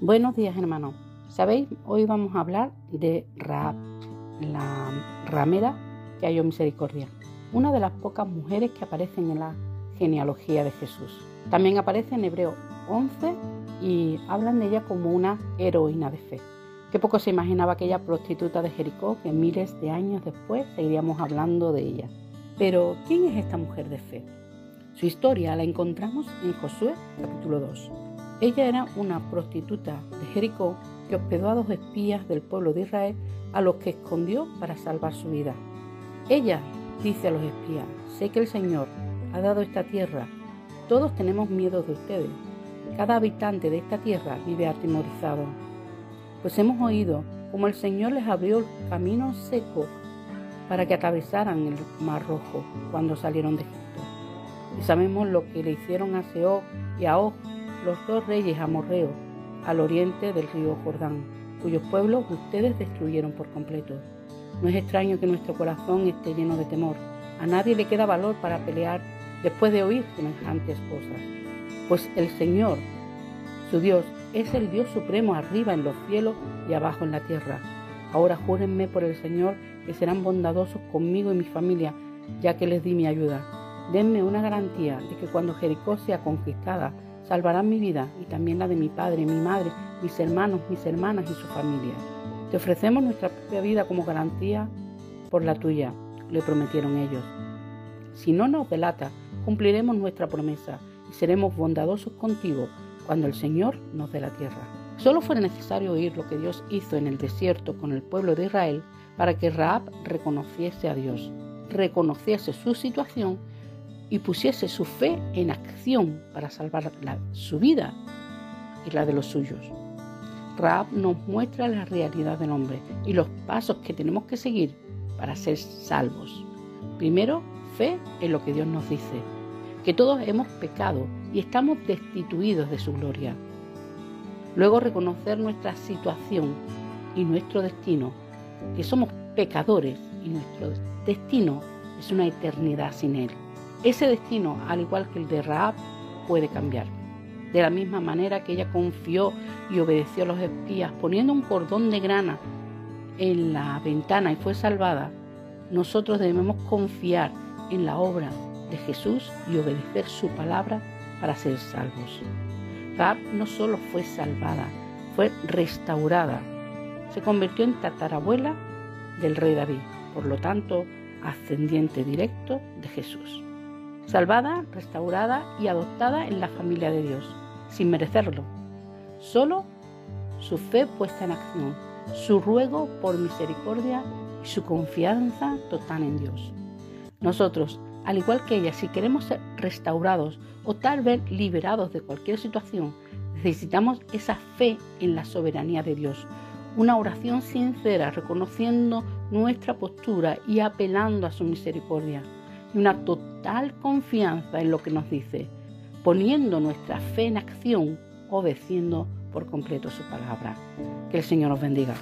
Buenos días hermanos. Sabéis, hoy vamos a hablar de Raab, la ramera que halló misericordia, una de las pocas mujeres que aparecen en la genealogía de Jesús. También aparece en Hebreo 11 y hablan de ella como una heroína de fe. Qué poco se imaginaba aquella prostituta de Jericó que miles de años después seguiríamos hablando de ella. Pero, ¿quién es esta mujer de fe? Su historia la encontramos en Josué capítulo 2. Ella era una prostituta de Jericó que hospedó a dos espías del pueblo de Israel a los que escondió para salvar su vida. Ella dice a los espías, sé que el Señor ha dado esta tierra, todos tenemos miedo de ustedes, cada habitante de esta tierra vive atemorizado, pues hemos oído como el Señor les abrió el camino seco para que atravesaran el mar rojo cuando salieron de Egipto. Y sabemos lo que le hicieron a Seo y a Og los dos reyes amorreos al oriente del río Jordán, cuyos pueblos ustedes destruyeron por completo. No es extraño que nuestro corazón esté lleno de temor. A nadie le queda valor para pelear después de oír semejantes cosas. Pues el Señor, su Dios, es el Dios supremo arriba en los cielos y abajo en la tierra. Ahora júrenme por el Señor que serán bondadosos conmigo y mi familia, ya que les di mi ayuda. Denme una garantía de que cuando Jericó sea conquistada, salvarán mi vida y también la de mi padre, mi madre, mis hermanos, mis hermanas y su familia. Te ofrecemos nuestra propia vida como garantía por la tuya, le prometieron ellos. Si no nos delata, cumpliremos nuestra promesa y seremos bondadosos contigo cuando el Señor nos dé la tierra. Solo fue necesario oír lo que Dios hizo en el desierto con el pueblo de Israel para que Raab reconociese a Dios, reconociese su situación y pusiese su fe en acción para salvar su vida y la de los suyos. Raab nos muestra la realidad del hombre y los pasos que tenemos que seguir para ser salvos. Primero, fe en lo que Dios nos dice, que todos hemos pecado y estamos destituidos de su gloria. Luego, reconocer nuestra situación y nuestro destino, que somos pecadores y nuestro destino es una eternidad sin Él. Ese destino, al igual que el de Raab, puede cambiar. De la misma manera que ella confió y obedeció a los espías poniendo un cordón de grana en la ventana y fue salvada, nosotros debemos confiar en la obra de Jesús y obedecer su palabra para ser salvos. Raab no solo fue salvada, fue restaurada. Se convirtió en tatarabuela del rey David, por lo tanto, ascendiente directo de Jesús salvada, restaurada y adoptada en la familia de Dios, sin merecerlo. Solo su fe puesta en acción, su ruego por misericordia y su confianza total en Dios. Nosotros, al igual que ella, si queremos ser restaurados o tal vez liberados de cualquier situación, necesitamos esa fe en la soberanía de Dios, una oración sincera reconociendo nuestra postura y apelando a su misericordia y una total confianza en lo que nos dice, poniendo nuestra fe en acción, obedeciendo por completo su palabra. Que el Señor nos bendiga.